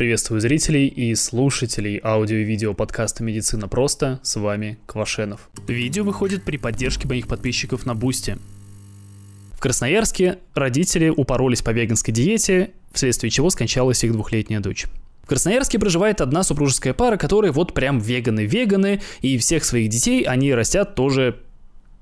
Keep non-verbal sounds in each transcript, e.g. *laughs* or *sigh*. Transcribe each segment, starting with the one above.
Приветствую зрителей и слушателей аудио и видео подкаста «Медицина просто». С вами Квашенов. Видео выходит при поддержке моих подписчиков на Бусти. В Красноярске родители упоролись по веганской диете, вследствие чего скончалась их двухлетняя дочь. В Красноярске проживает одна супружеская пара, которые вот прям веганы-веганы, и всех своих детей они растят тоже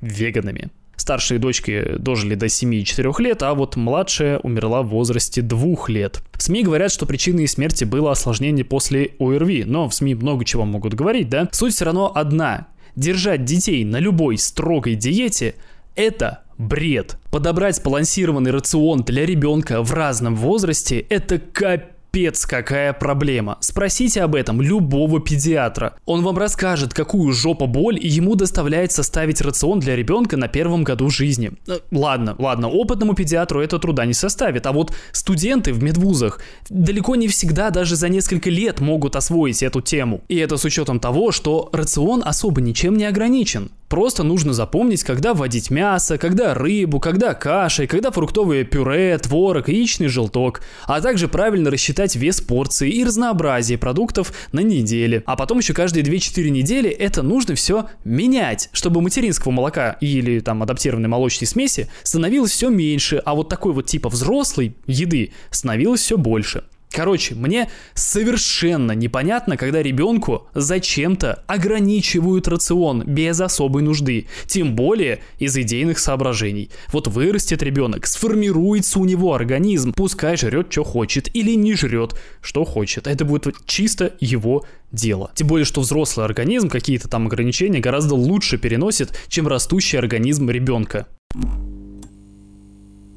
веганами. Старшие дочки дожили до 7 и 4 лет, а вот младшая умерла в возрасте 2 лет. В СМИ говорят, что причиной смерти было осложнение после ОРВИ, но в СМИ много чего могут говорить, да? Суть все равно одна. Держать детей на любой строгой диете – это бред. Подобрать сбалансированный рацион для ребенка в разном возрасте – это капец Капец, какая проблема. Спросите об этом любого педиатра. Он вам расскажет, какую жопа боль ему доставляет составить рацион для ребенка на первом году жизни. Э, ладно, ладно, опытному педиатру это труда не составит, а вот студенты в медвузах далеко не всегда даже за несколько лет могут освоить эту тему. И это с учетом того, что рацион особо ничем не ограничен. Просто нужно запомнить, когда вводить мясо, когда рыбу, когда каши, когда фруктовое пюре, творог, яичный желток, а также правильно рассчитать вес порции и разнообразие продуктов на неделе. А потом еще каждые 2-4 недели это нужно все менять, чтобы материнского молока или там адаптированной молочной смеси становилось все меньше, а вот такой вот типа взрослой еды становилось все больше. Короче, мне совершенно непонятно, когда ребенку зачем-то ограничивают рацион без особой нужды, тем более из идейных соображений. Вот вырастет ребенок, сформируется у него организм, пускай жрет, что хочет, или не жрет, что хочет. Это будет чисто его дело. Тем более, что взрослый организм какие-то там ограничения гораздо лучше переносит, чем растущий организм ребенка.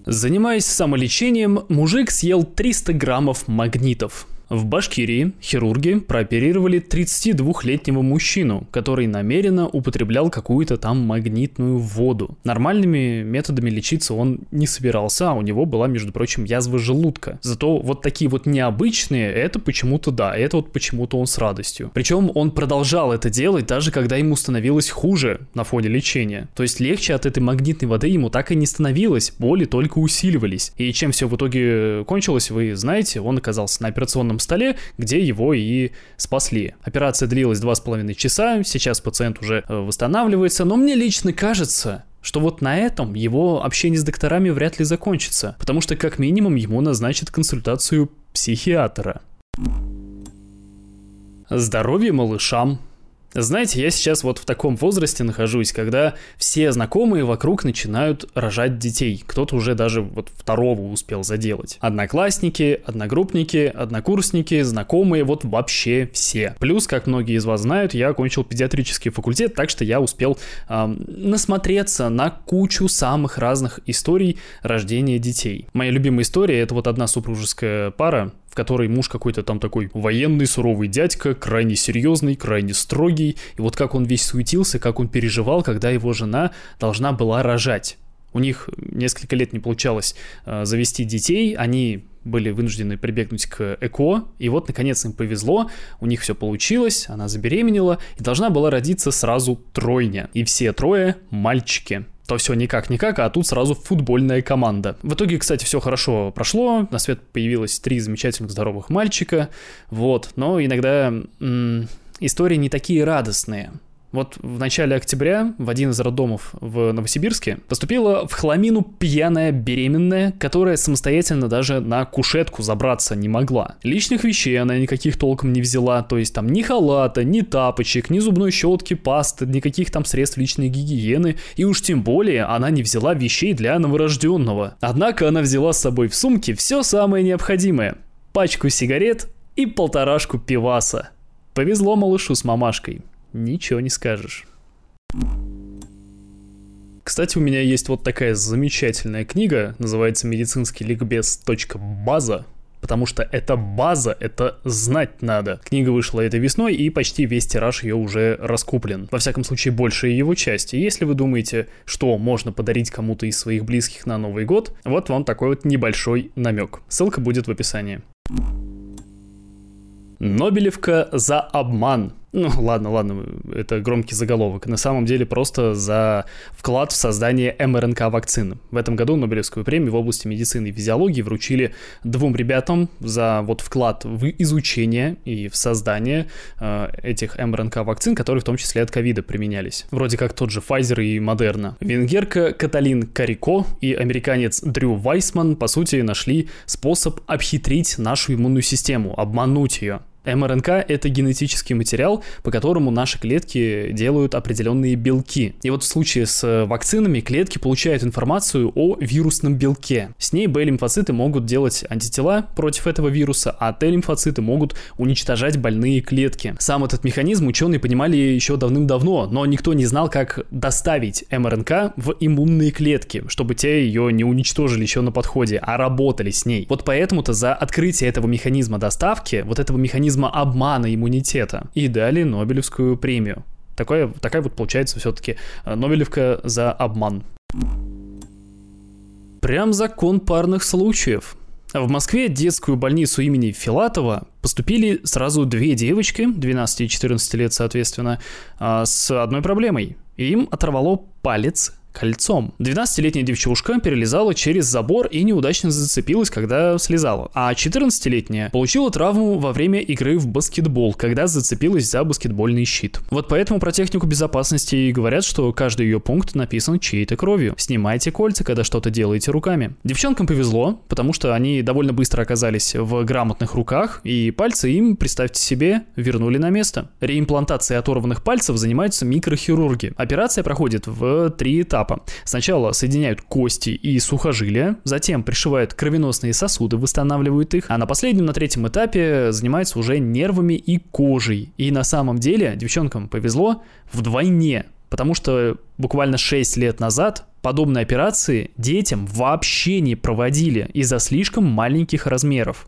Занимаясь самолечением, мужик съел 300 граммов магнитов. В Башкирии хирурги прооперировали 32-летнего мужчину, который намеренно употреблял какую-то там магнитную воду. Нормальными методами лечиться он не собирался, а у него была, между прочим, язва желудка. Зато вот такие вот необычные, это почему-то да, это вот почему-то он с радостью. Причем он продолжал это делать, даже когда ему становилось хуже на фоне лечения. То есть легче от этой магнитной воды ему так и не становилось, боли только усиливались. И чем все в итоге кончилось, вы знаете, он оказался на операционном столе, где его и спасли. Операция длилась два с половиной часа, сейчас пациент уже э, восстанавливается, но мне лично кажется, что вот на этом его общение с докторами вряд ли закончится, потому что как минимум ему назначат консультацию психиатра. Здоровье малышам. Знаете, я сейчас вот в таком возрасте нахожусь, когда все знакомые вокруг начинают рожать детей. Кто-то уже даже вот второго успел заделать. Одноклассники, одногруппники, однокурсники, знакомые, вот вообще все. Плюс, как многие из вас знают, я окончил педиатрический факультет, так что я успел эм, насмотреться на кучу самых разных историй рождения детей. Моя любимая история это вот одна супружеская пара, в которой муж какой-то там такой военный, суровый дядька, крайне серьезный, крайне строгий. И вот как он весь суетился, как он переживал, когда его жена должна была рожать. У них несколько лет не получалось э, завести детей, они были вынуждены прибегнуть к ЭКО, и вот, наконец, им повезло, у них все получилось, она забеременела, и должна была родиться сразу тройня, и все трое мальчики то все никак-никак, а тут сразу футбольная команда. В итоге, кстати, все хорошо прошло, на свет появилось три замечательных здоровых мальчика, вот, но иногда м- истории не такие радостные. Вот в начале октября в один из роддомов в Новосибирске поступила в хламину пьяная беременная, которая самостоятельно даже на кушетку забраться не могла. Личных вещей она никаких толком не взяла, то есть там ни халата, ни тапочек, ни зубной щетки, пасты, никаких там средств личной гигиены, и уж тем более она не взяла вещей для новорожденного. Однако она взяла с собой в сумке все самое необходимое. Пачку сигарет и полторашку пиваса. Повезло малышу с мамашкой ничего не скажешь. Кстати, у меня есть вот такая замечательная книга, называется «Медицинский ликбез. База», потому что эта база, это знать надо. Книга вышла этой весной, и почти весь тираж ее уже раскуплен. Во всяком случае, большая его часть. И если вы думаете, что можно подарить кому-то из своих близких на Новый год, вот вам такой вот небольшой намек. Ссылка будет в описании. Нобелевка за обман. Ну *laughs* ладно, ладно, это громкий заголовок, на самом деле просто за вклад в создание МРНК вакцин. В этом году Нобелевскую премию в области медицины и физиологии вручили двум ребятам за вот вклад в изучение и в создание э, этих МРНК вакцин, которые в том числе от ковида применялись. Вроде как тот же Pfizer и Moderna. Венгерка Каталин Карико и американец Дрю Вайсман, по сути, нашли способ обхитрить нашу иммунную систему, обмануть ее. МРНК — это генетический материал, по которому наши клетки делают определенные белки. И вот в случае с э, вакцинами клетки получают информацию о вирусном белке. С ней Б-лимфоциты могут делать антитела против этого вируса, а Т-лимфоциты могут уничтожать больные клетки. Сам этот механизм ученые понимали еще давным-давно, но никто не знал, как доставить МРНК в иммунные клетки, чтобы те ее не уничтожили еще на подходе, а работали с ней. Вот поэтому-то за открытие этого механизма доставки, вот этого механизма механизма обмана иммунитета и дали Нобелевскую премию. Такое, такая вот получается все-таки э, Нобелевка за обман. Прям закон парных случаев. В Москве детскую больницу имени Филатова поступили сразу две девочки, 12 и 14 лет соответственно, а, с одной проблемой. Им оторвало палец кольцом. 12-летняя девчушка перелезала через забор и неудачно зацепилась, когда слезала. А 14-летняя получила травму во время игры в баскетбол, когда зацепилась за баскетбольный щит. Вот поэтому про технику безопасности и говорят, что каждый ее пункт написан чьей-то кровью. Снимайте кольца, когда что-то делаете руками. Девчонкам повезло, потому что они довольно быстро оказались в грамотных руках, и пальцы им, представьте себе, вернули на место. Реимплантацией оторванных пальцев занимаются микрохирурги. Операция проходит в три этапа этапа. Сначала соединяют кости и сухожилия, затем пришивают кровеносные сосуды, восстанавливают их, а на последнем, на третьем этапе занимаются уже нервами и кожей. И на самом деле девчонкам повезло вдвойне, потому что буквально 6 лет назад подобные операции детям вообще не проводили из-за слишком маленьких размеров.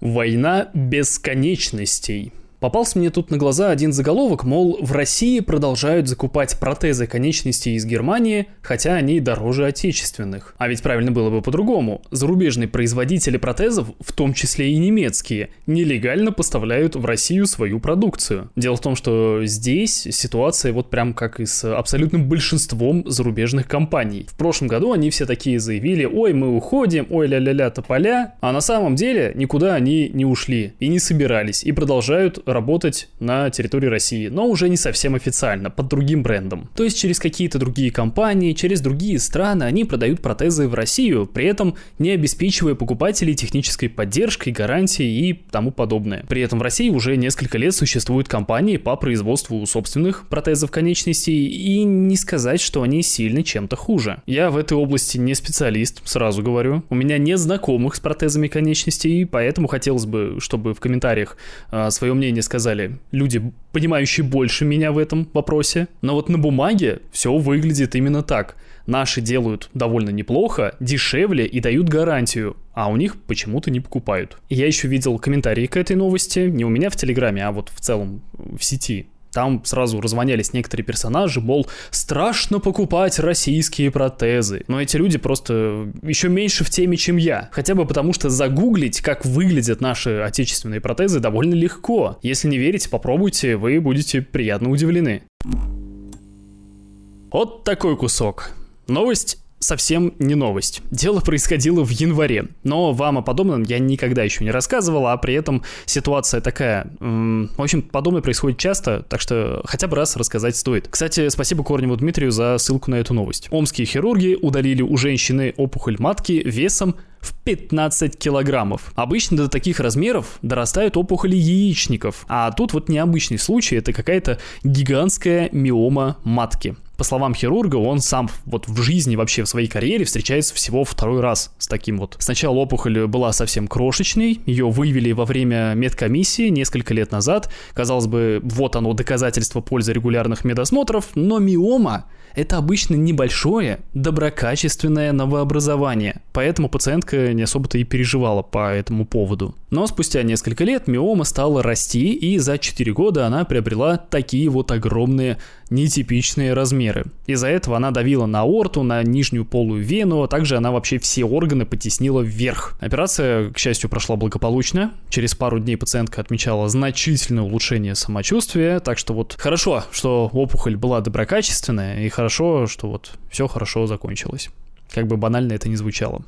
Война бесконечностей. Попался мне тут на глаза один заголовок, мол, в России продолжают закупать протезы конечностей из Германии, хотя они дороже отечественных. А ведь правильно было бы по-другому. Зарубежные производители протезов, в том числе и немецкие, нелегально поставляют в Россию свою продукцию. Дело в том, что здесь ситуация вот прям как и с абсолютным большинством зарубежных компаний. В прошлом году они все такие заявили, ой, мы уходим, ой, ля-ля-ля, тополя, а на самом деле никуда они не ушли и не собирались, и продолжают работать на территории России, но уже не совсем официально, под другим брендом. То есть через какие-то другие компании, через другие страны они продают протезы в Россию, при этом не обеспечивая покупателей технической поддержкой, гарантией и тому подобное. При этом в России уже несколько лет существуют компании по производству собственных протезов конечностей, и не сказать, что они сильно чем-то хуже. Я в этой области не специалист, сразу говорю. У меня нет знакомых с протезами конечностей, поэтому хотелось бы, чтобы в комментариях э, свое мнение мне сказали люди, понимающие больше меня в этом вопросе. Но вот на бумаге все выглядит именно так. Наши делают довольно неплохо, дешевле и дают гарантию, а у них почему-то не покупают. Я еще видел комментарии к этой новости, не у меня в Телеграме, а вот в целом в сети. Там сразу развонялись некоторые персонажи, мол, страшно покупать российские протезы. Но эти люди просто еще меньше в теме, чем я. Хотя бы потому, что загуглить, как выглядят наши отечественные протезы, довольно легко. Если не верите, попробуйте, вы будете приятно удивлены. Вот такой кусок. Новость совсем не новость. Дело происходило в январе, но вам о подобном я никогда еще не рассказывал, а при этом ситуация такая... В общем, подобное происходит часто, так что хотя бы раз рассказать стоит. Кстати, спасибо Корневу Дмитрию за ссылку на эту новость. Омские хирурги удалили у женщины опухоль матки весом в 15 килограммов. Обычно до таких размеров дорастают опухоли яичников, а тут вот необычный случай, это какая-то гигантская миома матки. По словам хирурга, он сам вот в жизни вообще в своей карьере встречается всего второй раз с таким вот. Сначала опухоль была совсем крошечной, ее выявили во время медкомиссии несколько лет назад. Казалось бы, вот оно доказательство пользы регулярных медосмотров, но миома это обычно небольшое, доброкачественное новообразование, поэтому пациентка не особо-то и переживала по этому поводу. Но спустя несколько лет миома стала расти, и за 4 года она приобрела такие вот огромные нетипичные размеры. Из-за этого она давила на орту, на нижнюю полую вену, а также она вообще все органы потеснила вверх. Операция, к счастью, прошла благополучно. Через пару дней пациентка отмечала значительное улучшение самочувствия, так что вот хорошо, что опухоль была доброкачественная, и хорошо, что вот все хорошо закончилось. Как бы банально это ни звучало.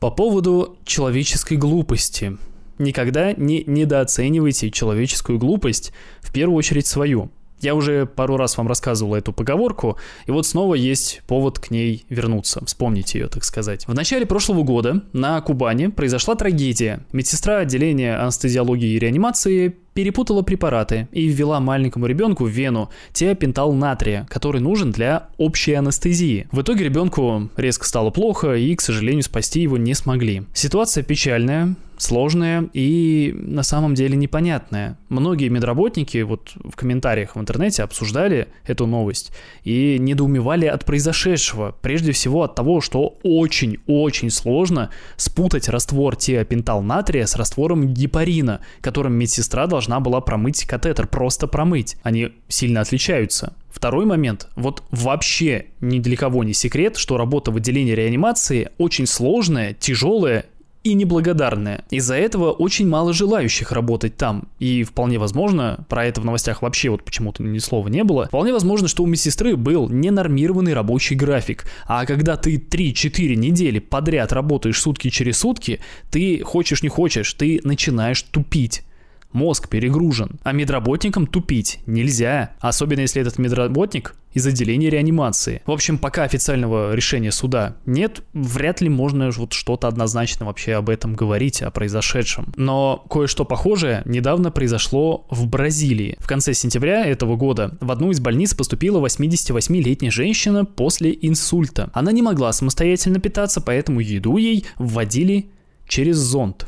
По поводу человеческой глупости. Никогда не недооценивайте человеческую глупость, в первую очередь свою. Я уже пару раз вам рассказывал эту поговорку, и вот снова есть повод к ней вернуться, вспомнить ее, так сказать. В начале прошлого года на Кубани произошла трагедия. Медсестра отделения анестезиологии и реанимации перепутала препараты и ввела маленькому ребенку в вену теопентал натрия, который нужен для общей анестезии. В итоге ребенку резко стало плохо и, к сожалению, спасти его не смогли. Ситуация печальная, сложная и на самом деле непонятная. Многие медработники вот в комментариях в интернете обсуждали эту новость и недоумевали от произошедшего. Прежде всего от того, что очень-очень сложно спутать раствор теопентал натрия с раствором гепарина, которым медсестра должна была промыть катетер, просто промыть. Они сильно отличаются. Второй момент. Вот вообще ни для кого не секрет, что работа в отделении реанимации очень сложная, тяжелая и неблагодарная. Из-за этого очень мало желающих работать там. И вполне возможно, про это в новостях вообще вот почему-то ни слова не было, вполне возможно, что у медсестры был ненормированный рабочий график. А когда ты 3-4 недели подряд работаешь сутки через сутки, ты хочешь не хочешь, ты начинаешь тупить. Мозг перегружен. А медработникам тупить нельзя. Особенно если этот медработник из отделения реанимации. В общем, пока официального решения суда нет, вряд ли можно вот что-то однозначно вообще об этом говорить, о произошедшем. Но кое-что похожее недавно произошло в Бразилии. В конце сентября этого года в одну из больниц поступила 88-летняя женщина после инсульта. Она не могла самостоятельно питаться, поэтому еду ей вводили через зонд.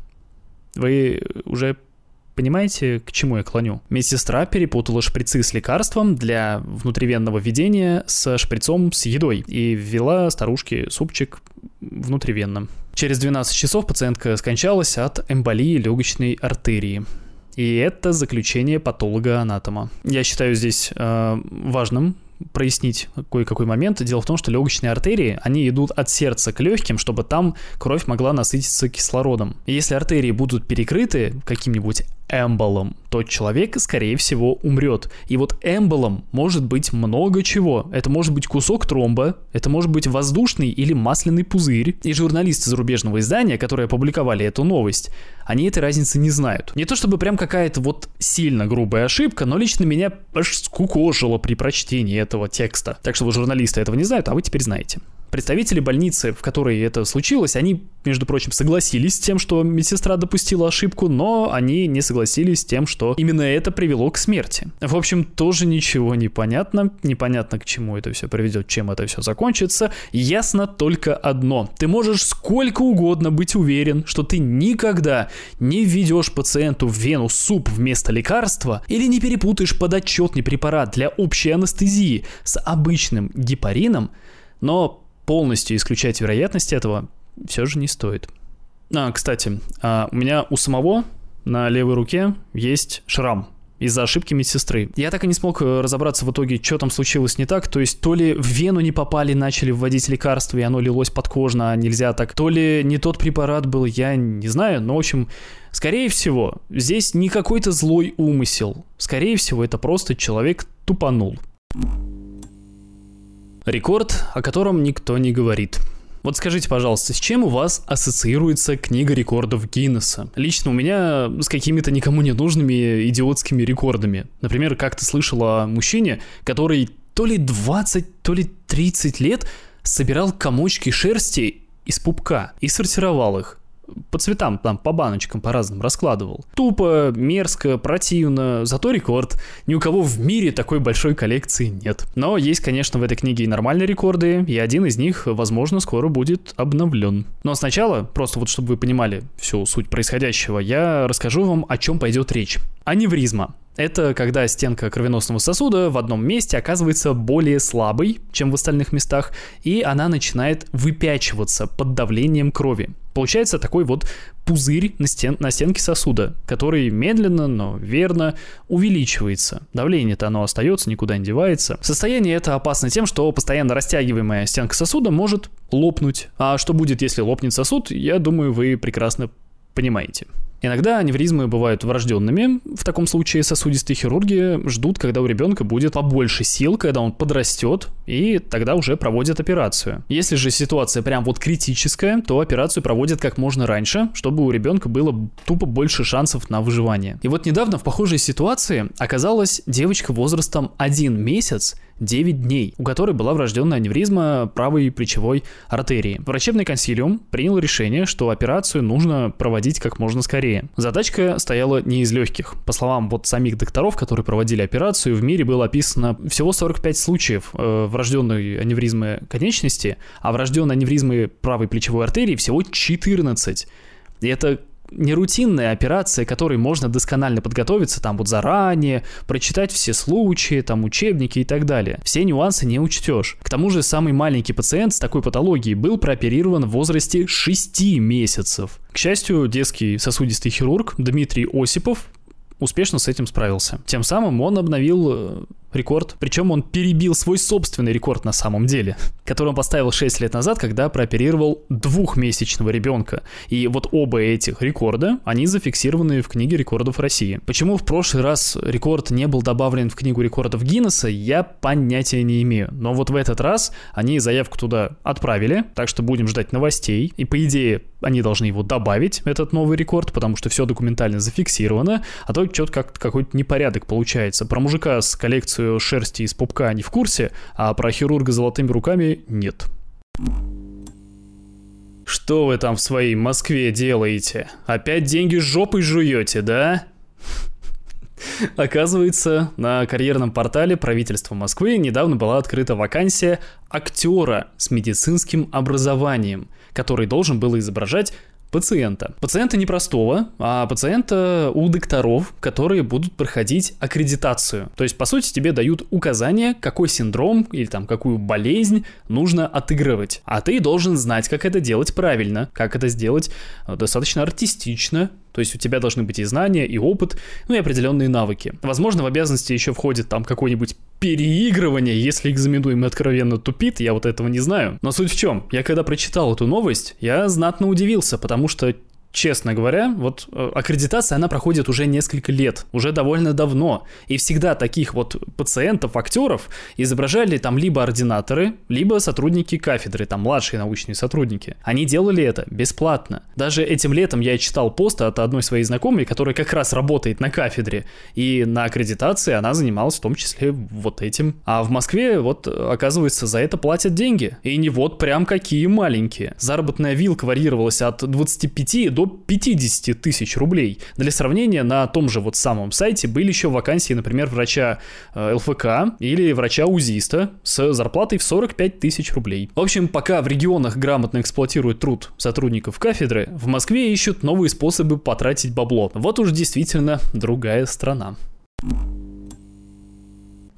Вы уже Понимаете, к чему я клоню? Медсестра перепутала шприцы с лекарством для внутривенного введения с шприцом с едой и ввела старушке супчик внутривенным. Через 12 часов пациентка скончалась от эмболии легочной артерии. И это заключение патолога-анатома. Я считаю здесь э, важным прояснить кое-какой момент. Дело в том, что легочные артерии, они идут от сердца к легким, чтобы там кровь могла насытиться кислородом. Если артерии будут перекрыты каким-нибудь эмболом, то человек, скорее всего, умрет. И вот эмболом может быть много чего. Это может быть кусок тромба, это может быть воздушный или масляный пузырь. И журналисты зарубежного издания, которые опубликовали эту новость, они этой разницы не знают. Не то чтобы прям какая-то вот сильно грубая ошибка, но лично меня аж скукожило при прочтении этого текста. Так что вы журналисты этого не знают, а вы теперь знаете. Представители больницы, в которой это случилось, они, между прочим, согласились с тем, что медсестра допустила ошибку, но они не согласились с тем, что именно это привело к смерти. В общем, тоже ничего не понятно. Непонятно, к чему это все приведет, чем это все закончится. Ясно только одно. Ты можешь сколько угодно быть уверен, что ты никогда не введешь пациенту в вену суп вместо лекарства или не перепутаешь подотчетный препарат для общей анестезии с обычным гепарином, но полностью исключать вероятность этого все же не стоит. А, кстати, а, у меня у самого на левой руке есть шрам из-за ошибки медсестры. Я так и не смог э, разобраться в итоге, что там случилось не так. То есть, то ли в вену не попали, начали вводить лекарства, и оно лилось подкожно, а нельзя так. То ли не тот препарат был, я не знаю. Но, в общем, скорее всего, здесь не какой-то злой умысел. Скорее всего, это просто человек тупанул. Рекорд, о котором никто не говорит. Вот скажите, пожалуйста, с чем у вас ассоциируется книга рекордов Гиннесса? Лично у меня с какими-то никому не нужными идиотскими рекордами. Например, как-то слышал о мужчине, который то ли 20, то ли 30 лет собирал комочки шерсти из пупка и сортировал их по цветам, там, по баночкам, по разным раскладывал. Тупо, мерзко, противно, зато рекорд. Ни у кого в мире такой большой коллекции нет. Но есть, конечно, в этой книге и нормальные рекорды, и один из них, возможно, скоро будет обновлен. Но сначала, просто вот чтобы вы понимали всю суть происходящего, я расскажу вам, о чем пойдет речь. Аневризма Это когда стенка кровеносного сосуда в одном месте оказывается более слабой, чем в остальных местах, и она начинает выпячиваться под давлением крови. Получается такой вот пузырь на, стен, на стенке сосуда, который медленно, но верно увеличивается. Давление-то оно остается, никуда не девается. Состояние это опасно тем, что постоянно растягиваемая стенка сосуда может лопнуть. А что будет, если лопнет сосуд, я думаю, вы прекрасно понимаете. Иногда аневризмы бывают врожденными. В таком случае сосудистые хирурги ждут, когда у ребенка будет побольше сил, когда он подрастет, и тогда уже проводят операцию. Если же ситуация прям вот критическая, то операцию проводят как можно раньше, чтобы у ребенка было тупо больше шансов на выживание. И вот недавно в похожей ситуации оказалась девочка возрастом 1 месяц, 9 дней, у которой была врожденная аневризма правой плечевой артерии. Врачебный консилиум принял решение, что операцию нужно проводить как можно скорее. Задачка стояла не из легких. По словам вот самих докторов, которые проводили операцию, в мире было описано всего 45 случаев э, врожденной аневризмы конечности, а врожденной аневризмы правой плечевой артерии всего 14. И это не рутинная операция, которой можно досконально подготовиться там вот заранее, прочитать все случаи, там учебники и так далее. Все нюансы не учтешь. К тому же самый маленький пациент с такой патологией был прооперирован в возрасте 6 месяцев. К счастью, детский сосудистый хирург Дмитрий Осипов успешно с этим справился. Тем самым он обновил э, рекорд. Причем он перебил свой собственный рекорд на самом деле, который он поставил 6 лет назад, когда прооперировал двухмесячного ребенка. И вот оба этих рекорда, они зафиксированы в книге рекордов России. Почему в прошлый раз рекорд не был добавлен в книгу рекордов Гиннесса, я понятия не имею. Но вот в этот раз они заявку туда отправили, так что будем ждать новостей. И по идее они должны его добавить, этот новый рекорд, потому что все документально зафиксировано, а то что-то как какой-то непорядок получается. Про мужика с коллекцией коллекцию шерсти из пупка они в курсе, а про хирурга золотыми руками нет. Что вы там в своей Москве делаете? Опять деньги с жопой жуете, да? Оказывается, на карьерном портале правительства Москвы недавно была открыта вакансия актера с медицинским образованием, который должен был изображать пациента. Пациента не простого, а пациента у докторов, которые будут проходить аккредитацию. То есть, по сути, тебе дают указания, какой синдром или там какую болезнь нужно отыгрывать. А ты должен знать, как это делать правильно, как это сделать э, достаточно артистично, то есть у тебя должны быть и знания, и опыт, ну и определенные навыки. Возможно, в обязанности еще входит там какое-нибудь переигрывание, если экзаменуемый откровенно тупит, я вот этого не знаю. Но суть в чем, я когда прочитал эту новость, я знатно удивился, потому что честно говоря, вот э, аккредитация, она проходит уже несколько лет, уже довольно давно. И всегда таких вот пациентов, актеров изображали там либо ординаторы, либо сотрудники кафедры, там младшие научные сотрудники. Они делали это бесплатно. Даже этим летом я читал пост от одной своей знакомой, которая как раз работает на кафедре. И на аккредитации она занималась в том числе вот этим. А в Москве вот, оказывается, за это платят деньги. И не вот прям какие маленькие. Заработная вилка варьировалась от 25 до до 50 тысяч рублей. Для сравнения, на том же вот самом сайте были еще вакансии, например, врача э, ЛФК или врача-узиста с зарплатой в 45 тысяч рублей. В общем, пока в регионах грамотно эксплуатируют труд сотрудников кафедры, в Москве ищут новые способы потратить бабло. Вот уж действительно другая страна.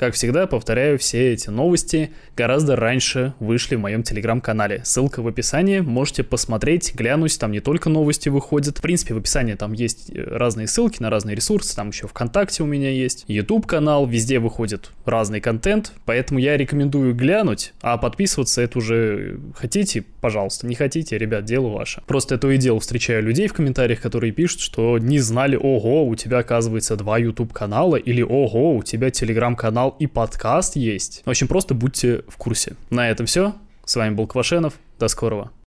Как всегда, повторяю, все эти новости. Гораздо раньше вышли в моем телеграм-канале. Ссылка в описании, можете посмотреть, глянуть, там не только новости выходят. В принципе, в описании там есть э, разные ссылки на разные ресурсы, там еще ВКонтакте у меня есть, YouTube канал, везде выходит разный контент, поэтому я рекомендую глянуть, а подписываться это уже хотите, пожалуйста, не хотите, ребят, дело ваше. Просто это и дело встречаю людей в комментариях, которые пишут, что не знали, ого, у тебя оказывается два YouTube канала, или ого, у тебя телеграм-канал и подкаст есть. В общем, просто будьте в курсе. На этом все. С вами был Квашенов. До скорого.